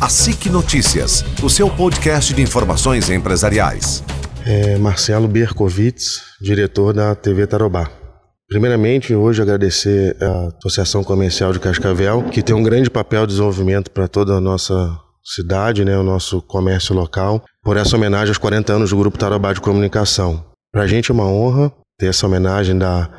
A SIC Notícias, o seu podcast de informações empresariais. É Marcelo Berkovitz, diretor da TV Tarobá. Primeiramente, hoje agradecer a Associação Comercial de Cascavel, que tem um grande papel de desenvolvimento para toda a nossa cidade, né, o nosso comércio local, por essa homenagem aos 40 anos do Grupo Tarobá de Comunicação. Para a gente é uma honra ter essa homenagem da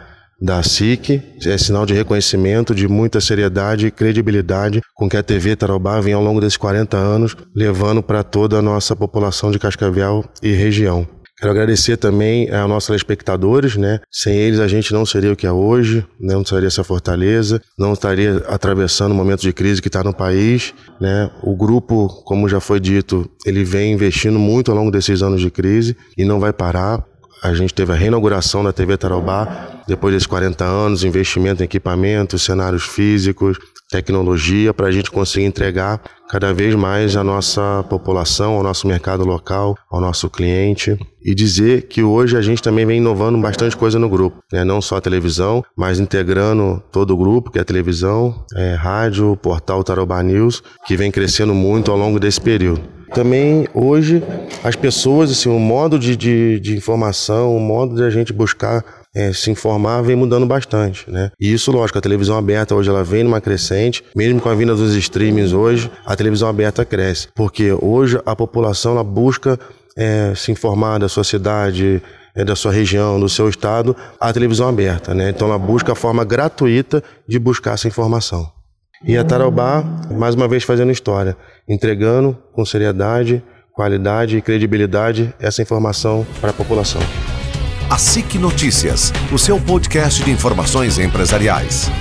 da SIC, é sinal de reconhecimento, de muita seriedade e credibilidade com que a TV Tarobá vem ao longo desses 40 anos levando para toda a nossa população de Cascavel e região. Quero agradecer também aos nossos telespectadores, né? Sem eles a gente não seria o que é hoje, né? não seria essa fortaleza, não estaria atravessando o momento de crise que está no país, né? O grupo, como já foi dito, ele vem investindo muito ao longo desses anos de crise e não vai parar. A gente teve a reinauguração da TV Tarobá, depois desses 40 anos, investimento em equipamentos, cenários físicos, tecnologia, para a gente conseguir entregar cada vez mais à nossa população, ao nosso mercado local, ao nosso cliente. E dizer que hoje a gente também vem inovando bastante coisa no grupo, né? não só a televisão, mas integrando todo o grupo, que é a televisão, é, rádio, portal Tarobá News, que vem crescendo muito ao longo desse período. Também hoje as pessoas, assim, o modo de, de, de informação, o modo de a gente buscar é, se informar vem mudando bastante, né? E isso, lógico, a televisão aberta hoje ela vem numa crescente, mesmo com a vinda dos streamings hoje, a televisão aberta cresce, porque hoje a população ela busca é, se informar da sua cidade, é, da sua região, do seu estado, a televisão aberta, né? Então ela busca a forma gratuita de buscar essa informação. E a Tarobá, mais uma vez fazendo história, entregando com seriedade, qualidade e credibilidade essa informação para a população. A SIC Notícias, o seu podcast de informações empresariais.